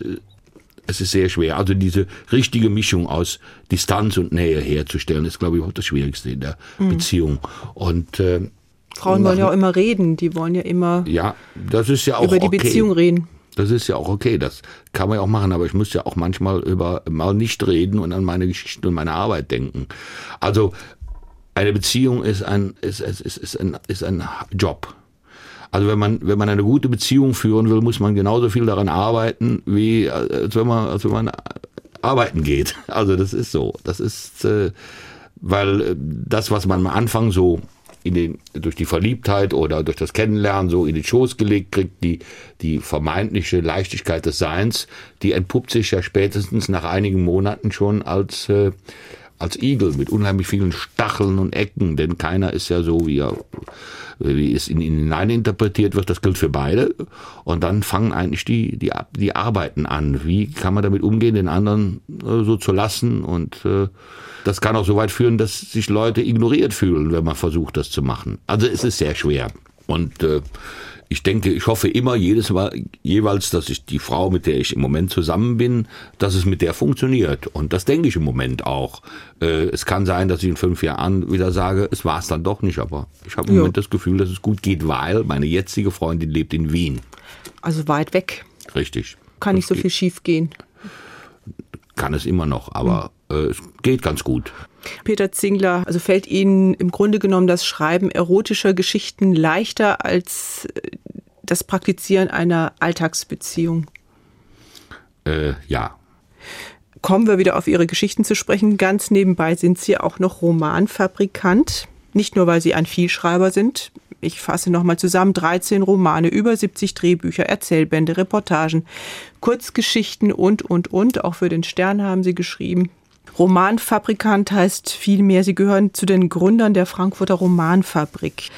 es ist sehr schwer. Also diese richtige Mischung aus Distanz und Nähe herzustellen, ist, glaube ich, auch das Schwierigste in der mhm. Beziehung. Und äh, Frauen wollen ja auch immer reden, die wollen ja immer ja, das ist ja auch über die okay. Beziehung reden. Das ist ja auch okay, das kann man ja auch machen, aber ich muss ja auch manchmal über mal nicht reden und an meine Geschichten und meine Arbeit denken. Also eine Beziehung ist ein, ist, ist, ist, ist, ein, ist ein Job. Also wenn man, wenn man eine gute Beziehung führen will, muss man genauso viel daran arbeiten, wie als wenn man, als wenn man arbeiten geht. Also das ist so. Das ist, äh, weil das, was man am Anfang so in den, durch die Verliebtheit oder durch das Kennenlernen so in den Schoß gelegt kriegt, die, die vermeintliche Leichtigkeit des Seins, die entpuppt sich ja spätestens nach einigen Monaten schon als, äh, als Igel mit unheimlich vielen Stacheln und Ecken, denn keiner ist ja so, wie er wie es in ihn hinein interpretiert wird, das gilt für beide. Und dann fangen eigentlich die, die, die Arbeiten an. Wie kann man damit umgehen, den anderen äh, so zu lassen? Und äh, das kann auch so weit führen, dass sich Leute ignoriert fühlen, wenn man versucht, das zu machen. Also es ist sehr schwer. Und äh, ich denke, ich hoffe immer jedes Mal, jeweils, dass ich die Frau, mit der ich im Moment zusammen bin, dass es mit der funktioniert. Und das denke ich im Moment auch. Äh, es kann sein, dass ich in fünf Jahren wieder sage, es war es dann doch nicht, aber ich habe im jo. Moment das Gefühl, dass es gut geht, weil meine jetzige Freundin lebt in Wien. Also weit weg. Richtig. Kann nicht so viel schief gehen. Kann es immer noch, aber äh, es geht ganz gut. Peter Zingler, also fällt Ihnen im Grunde genommen das Schreiben erotischer Geschichten leichter als äh, das Praktizieren einer Alltagsbeziehung? Äh, ja. Kommen wir wieder auf Ihre Geschichten zu sprechen. Ganz nebenbei sind Sie auch noch Romanfabrikant. Nicht nur, weil Sie ein Vielschreiber sind. Ich fasse nochmal zusammen. 13 Romane, über 70 Drehbücher, Erzählbände, Reportagen, Kurzgeschichten und, und, und. Auch für den Stern haben Sie geschrieben. Romanfabrikant heißt vielmehr, Sie gehören zu den Gründern der Frankfurter Romanfabrik.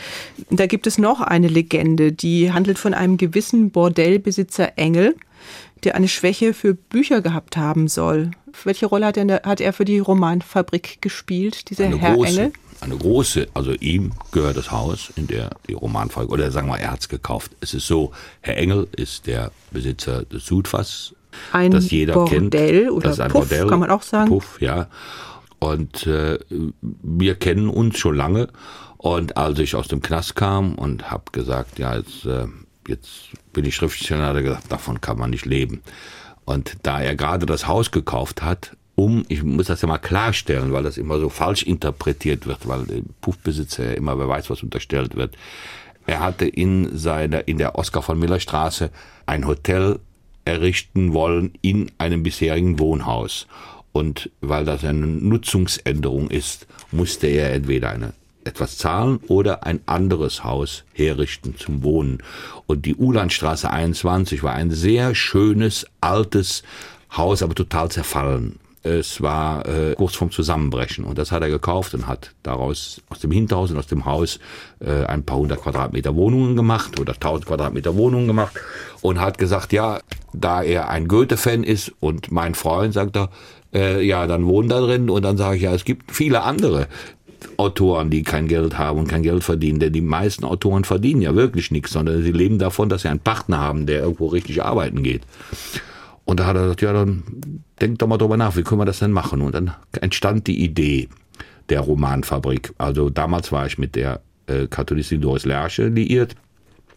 Da gibt es noch eine Legende, die handelt von einem gewissen Bordellbesitzer Engel, der eine Schwäche für Bücher gehabt haben soll. Welche Rolle hat er, hat er für die Romanfabrik gespielt, dieser eine Herr große, Engel? Eine große, also ihm gehört das Haus, in der die Romanfabrik, oder sagen wir, er hat es gekauft. Es ist so, Herr Engel ist der Besitzer des Sudfass ein das jeder Bordell kennt. oder das ist ein Puff, Bordell, kann man auch sagen. Puff, ja. Und äh, wir kennen uns schon lange. Und als ich aus dem Knast kam und habe gesagt, ja, jetzt, äh, jetzt bin ich Schriftsteller, hat er gesagt, davon kann man nicht leben. Und da er gerade das Haus gekauft hat, um, ich muss das ja mal klarstellen, weil das immer so falsch interpretiert wird, weil Puffbesitzer ja immer, wer weiß, was unterstellt wird. Er hatte in seiner, in der Oskar von Miller Straße ein Hotel errichten wollen in einem bisherigen Wohnhaus. Und weil das eine Nutzungsänderung ist, musste er entweder eine etwas zahlen oder ein anderes Haus herrichten zum Wohnen. Und die Ulandstraße 21 war ein sehr schönes, altes Haus, aber total zerfallen. Es war äh, kurz vorm Zusammenbrechen und das hat er gekauft und hat daraus aus dem Hinterhaus und aus dem Haus äh, ein paar hundert Quadratmeter Wohnungen gemacht oder tausend Quadratmeter Wohnungen gemacht und hat gesagt, ja, da er ein Goethe-Fan ist und mein Freund, sagt er, äh, ja, dann wohnen da drin und dann sage ich, ja, es gibt viele andere Autoren, die kein Geld haben und kein Geld verdienen, denn die meisten Autoren verdienen ja wirklich nichts, sondern sie leben davon, dass sie einen Partner haben, der irgendwo richtig arbeiten geht. Und da hat er gesagt, ja, dann denk doch mal drüber nach, wie können wir das denn machen? Und dann entstand die Idee der Romanfabrik. Also damals war ich mit der äh, Katholistin Doris Lerche liiert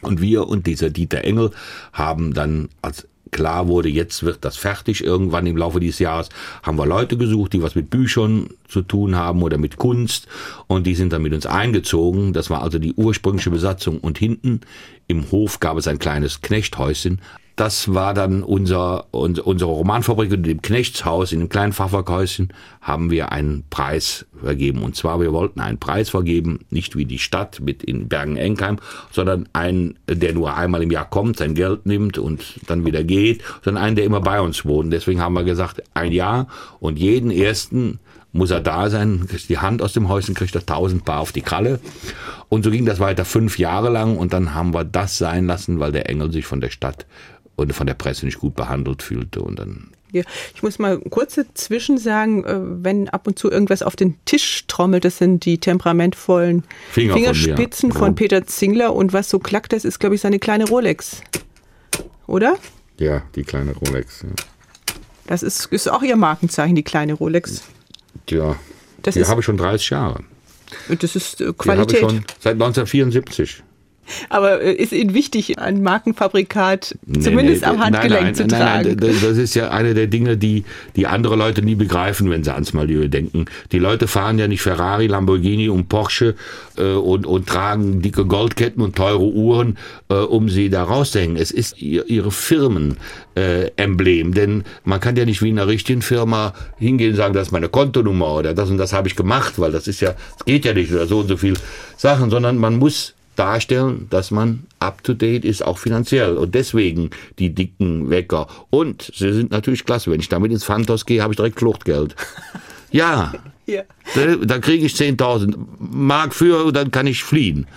Und wir und dieser Dieter Engel haben dann als klar wurde, jetzt wird das fertig. Irgendwann im Laufe dieses Jahres haben wir Leute gesucht, die was mit Büchern zu tun haben oder mit Kunst. Und die sind dann mit uns eingezogen. Das war also die ursprüngliche Besatzung. Und hinten im Hof gab es ein kleines Knechthäuschen, das war dann unser, unsere Romanfabrik in dem Knechtshaus, in dem kleinen Fachwerkhäuschen, haben wir einen Preis vergeben. Und zwar, wir wollten einen Preis vergeben, nicht wie die Stadt mit in Bergen-Enkheim, sondern einen, der nur einmal im Jahr kommt, sein Geld nimmt und dann wieder geht, sondern einen, der immer bei uns wohnt. Deswegen haben wir gesagt, ein Jahr und jeden ersten muss er da sein, kriegt die Hand aus dem Häuschen, kriegt er tausend Paar auf die Kralle. Und so ging das weiter fünf Jahre lang und dann haben wir das sein lassen, weil der Engel sich von der Stadt und von der Presse nicht gut behandelt fühlte und dann ja, ich muss mal kurz dazwischen sagen, äh, wenn ab und zu irgendwas auf den Tisch trommelt, das sind die temperamentvollen Finger Fingerspitzen von, von, Peter Zingler und was so klackt, das ist, glaube ich, seine kleine Rolex. Oder? Ja, die kleine Rolex. Ja. Das ist, ist auch Ihr Markenzeichen, die kleine Rolex. Ja, das die habe ich schon 30 Jahre. Das ist Qualität. Die habe ich schon seit 1974. Aber äh, ist Ihnen wichtig, ein Markenfabrikat nee, zumindest nee, am Handgelenk nein, nein, zu tragen? Nein, nein, das ist ja eine der Dinge, die, die andere Leute nie begreifen, wenn sie ans Milieu denken. Die Leute fahren ja nicht Ferrari, Lamborghini und Porsche äh, und, und tragen dicke Goldketten und teure Uhren, äh, um sie da rauszuhängen. Es ist ihr, ihre Firmen. Äh, denn man kann ja nicht wie in einer richtigen Firma hingehen und sagen, das ist meine Kontonummer oder das und das habe ich gemacht, weil das ist ja, das geht ja nicht oder so und so viel Sachen, sondern man muss darstellen, dass man up-to-date ist, auch finanziell. Und deswegen die dicken Wecker. Und sie sind natürlich klasse. Wenn ich damit ins Phantos gehe, habe ich direkt Fluchtgeld. Ja. ja. Da, da kriege ich 10.000 Mark für und dann kann ich fliehen.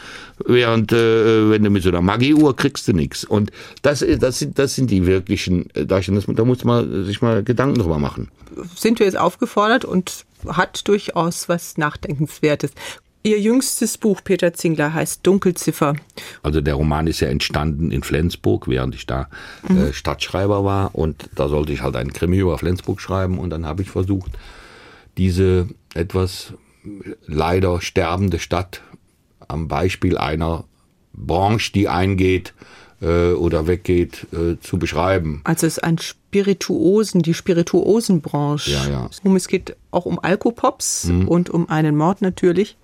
Während, äh, wenn du mit so einer Magieuhr kriegst du nichts. Und das, das, sind, das sind die wirklichen Darstellungen. Da muss man sich mal Gedanken drüber machen. Sind wir jetzt aufgefordert und hat durchaus was Nachdenkenswertes. Ihr jüngstes Buch, Peter Zingler, heißt Dunkelziffer. Also der Roman ist ja entstanden in Flensburg, während ich da mhm. äh, Stadtschreiber war. Und da sollte ich halt einen Krimi über Flensburg schreiben. Und dann habe ich versucht, diese etwas leider sterbende Stadt am Beispiel einer Branche, die eingeht, oder weggeht, äh, zu beschreiben. Also es ist ein Spirituosen, die Spirituosenbranche. Ja, ja. es geht auch um Alkopops mhm. und um einen Mord natürlich.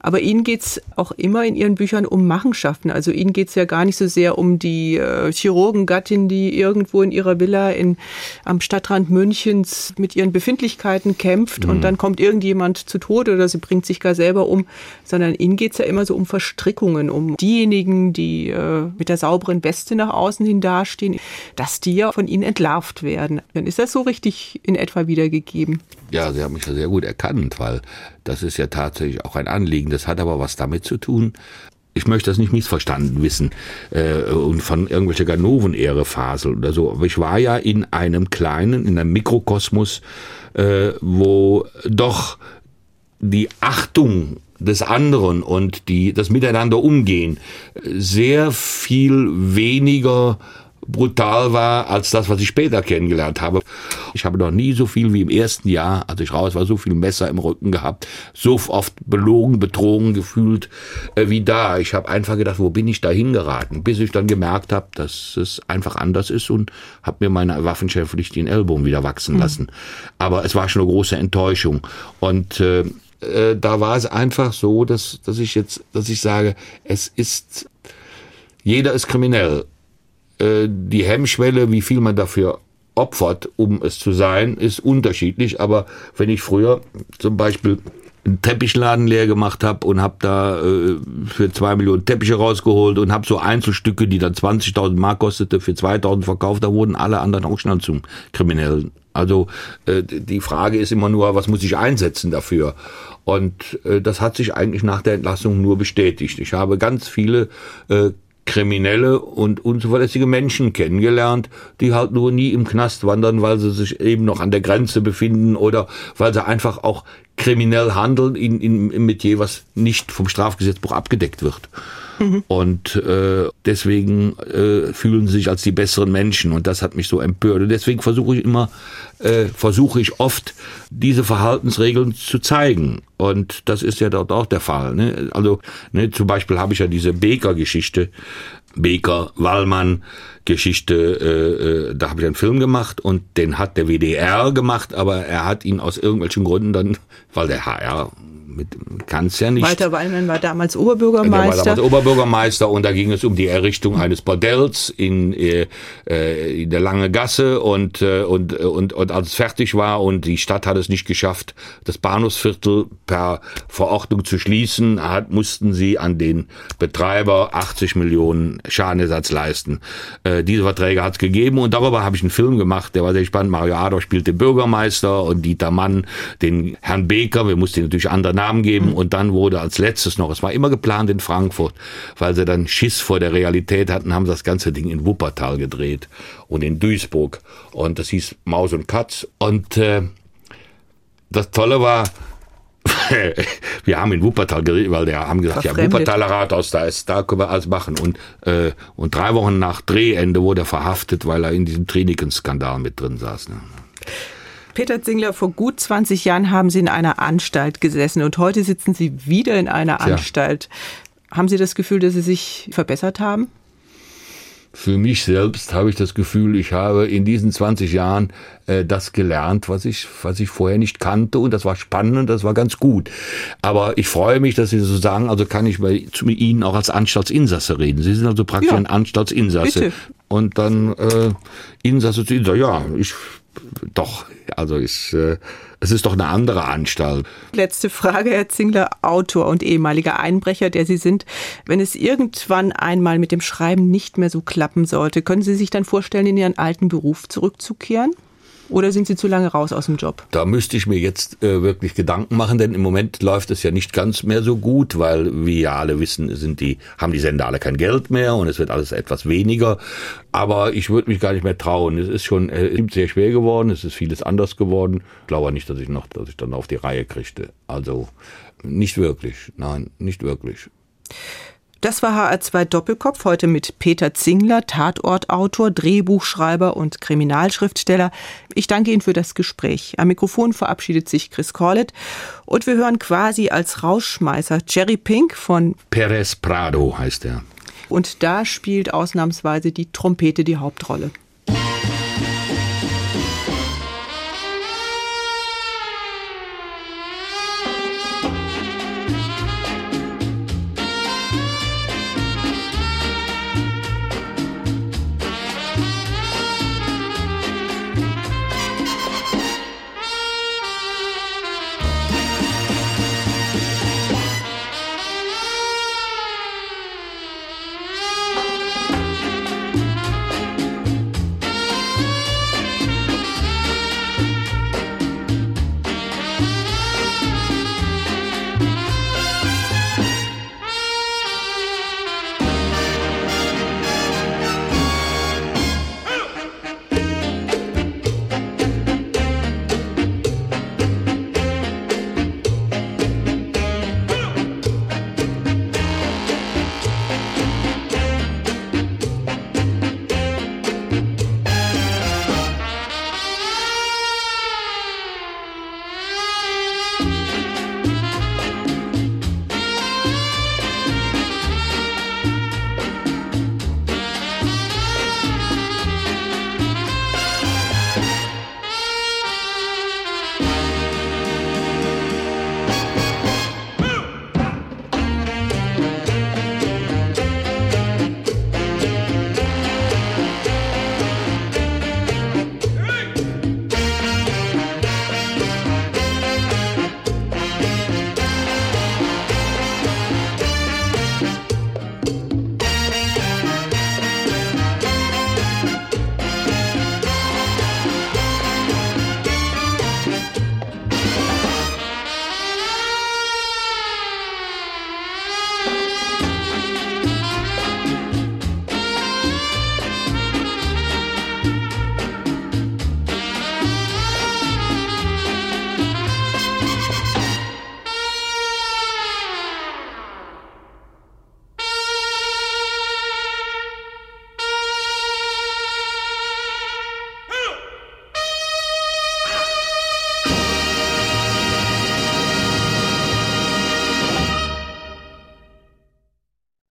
Aber Ihnen geht's auch immer in Ihren Büchern um Machenschaften. Also Ihnen geht's ja gar nicht so sehr um die äh, Chirurgengattin, die irgendwo in ihrer Villa in, am Stadtrand Münchens mit ihren Befindlichkeiten kämpft mhm. und dann kommt irgendjemand zu Tode oder sie bringt sich gar selber um, sondern Ihnen geht's ja immer so um Verstrickungen, um diejenigen, die äh, mit der sauberen Weste nach außen hin dastehen, dass die ja von Ihnen entlarvt werden. Dann ist das so richtig in etwa wiedergegeben. Ja, Sie haben mich ja sehr gut erkannt, weil das ist ja tatsächlich auch ein Anliegen. Das hat aber was damit zu tun. Ich möchte das nicht missverstanden wissen äh, und von irgendwelcher Ganoven-Ehre faseln oder so. Aber ich war ja in einem kleinen, in einem Mikrokosmos, äh, wo doch die Achtung des anderen und die, das Miteinander umgehen sehr viel weniger brutal war als das, was ich später kennengelernt habe. Ich habe noch nie so viel wie im ersten Jahr, als ich raus war, so viel Messer im Rücken gehabt, so oft belogen, betrogen gefühlt äh, wie da. Ich habe einfach gedacht, wo bin ich da hingeraten, bis ich dann gemerkt habe, dass es einfach anders ist und habe mir meine Waffenschärpflicht den Ellbogen wieder wachsen mhm. lassen. Aber es war schon eine große Enttäuschung und äh, äh, da war es einfach so, dass, dass ich jetzt, dass ich sage, es ist, jeder ist kriminell äh, die Hemmschwelle, wie viel man dafür opfert, um es zu sein, ist unterschiedlich. Aber wenn ich früher zum Beispiel einen Teppichladen leer gemacht habe und habe da äh, für zwei Millionen Teppiche rausgeholt und habe so Einzelstücke, die dann 20.000 Mark kostete, für 2.000 verkauft, da wurden alle anderen auch schnell zum Kriminellen. Also äh, die Frage ist immer nur, was muss ich einsetzen dafür? Und äh, das hat sich eigentlich nach der Entlassung nur bestätigt. Ich habe ganz viele äh, kriminelle und unzuverlässige Menschen kennengelernt, die halt nur nie im Knast wandern, weil sie sich eben noch an der Grenze befinden oder weil sie einfach auch kriminell handeln in, in, im Metier, was nicht vom Strafgesetzbuch abgedeckt wird. Mhm. Und äh, deswegen äh, fühlen sie sich als die besseren Menschen und das hat mich so empört. Und deswegen versuche ich immer, äh, versuche ich oft, diese Verhaltensregeln zu zeigen. Und das ist ja dort auch der Fall. Ne? Also ne, zum Beispiel habe ich ja diese Baker-Geschichte Beker, Wallmann, Geschichte, äh, äh, da habe ich einen Film gemacht und den hat der WDR gemacht, aber er hat ihn aus irgendwelchen Gründen dann, weil der HR kann es ja nicht. Walter Wallmann war damals Oberbürgermeister. Der war damals Oberbürgermeister und da ging es um die Errichtung eines Bordells in, äh, äh, in der Lange Gasse und, äh, und, und, und als es fertig war und die Stadt hat es nicht geschafft, das Bahnhofsviertel per Verordnung zu schließen, hat, mussten sie an den Betreiber 80 Millionen Schadenersatz leisten. Äh, diese Verträge hat es gegeben und darüber habe ich einen Film gemacht, der war sehr spannend. Mario Ador spielt den Bürgermeister und Dieter Mann den Herrn Beker. Wir mussten natürlich andere Namen geben und dann wurde als letztes noch, es war immer geplant in Frankfurt, weil sie dann Schiss vor der Realität hatten, haben das ganze Ding in Wuppertal gedreht und in Duisburg und das hieß Maus und Katz und äh, das Tolle war, wir haben in Wuppertal geredet, weil der haben gesagt, ja, Wuppertaler Rathaus, da ist, da können wir alles machen. Und, äh, und drei Wochen nach Drehende wurde er verhaftet, weil er in diesem Triniken-Skandal mit drin saß. Ne? Peter Zingler, vor gut 20 Jahren haben Sie in einer Anstalt gesessen und heute sitzen Sie wieder in einer Tja. Anstalt. Haben Sie das Gefühl, dass Sie sich verbessert haben? Für mich selbst habe ich das Gefühl, ich habe in diesen 20 Jahren äh, das gelernt, was ich, was ich vorher nicht kannte und das war spannend, das war ganz gut. Aber ich freue mich, dass Sie so sagen, also kann ich bei, zu Ihnen auch als Anstaltsinsasse reden. Sie sind also praktisch ja. ein Anstaltsinsasse. Bitte. Und dann äh, Insasse zu Insasse, ja, ich doch, also ist, äh, es ist doch eine andere Anstalt. Letzte Frage, Herr Zingler, Autor und ehemaliger Einbrecher, der Sie sind. Wenn es irgendwann einmal mit dem Schreiben nicht mehr so klappen sollte, können Sie sich dann vorstellen, in Ihren alten Beruf zurückzukehren? Oder sind Sie zu lange raus aus dem Job? Da müsste ich mir jetzt äh, wirklich Gedanken machen, denn im Moment läuft es ja nicht ganz mehr so gut, weil wie ja alle wissen, sind die, haben die Sender alle kein Geld mehr und es wird alles etwas weniger. Aber ich würde mich gar nicht mehr trauen. Es ist schon äh, sehr schwer geworden, es ist vieles anders geworden. Ich glaube nicht, dass ich noch, dass ich dann auf die Reihe kriegte. Also nicht wirklich, nein, nicht wirklich. Das war HR2 Doppelkopf heute mit Peter Zingler, Tatortautor, Drehbuchschreiber und Kriminalschriftsteller. Ich danke Ihnen für das Gespräch. Am Mikrofon verabschiedet sich Chris Corlett und wir hören quasi als Rausschmeißer Jerry Pink von Perez Prado heißt er. Und da spielt ausnahmsweise die Trompete die Hauptrolle.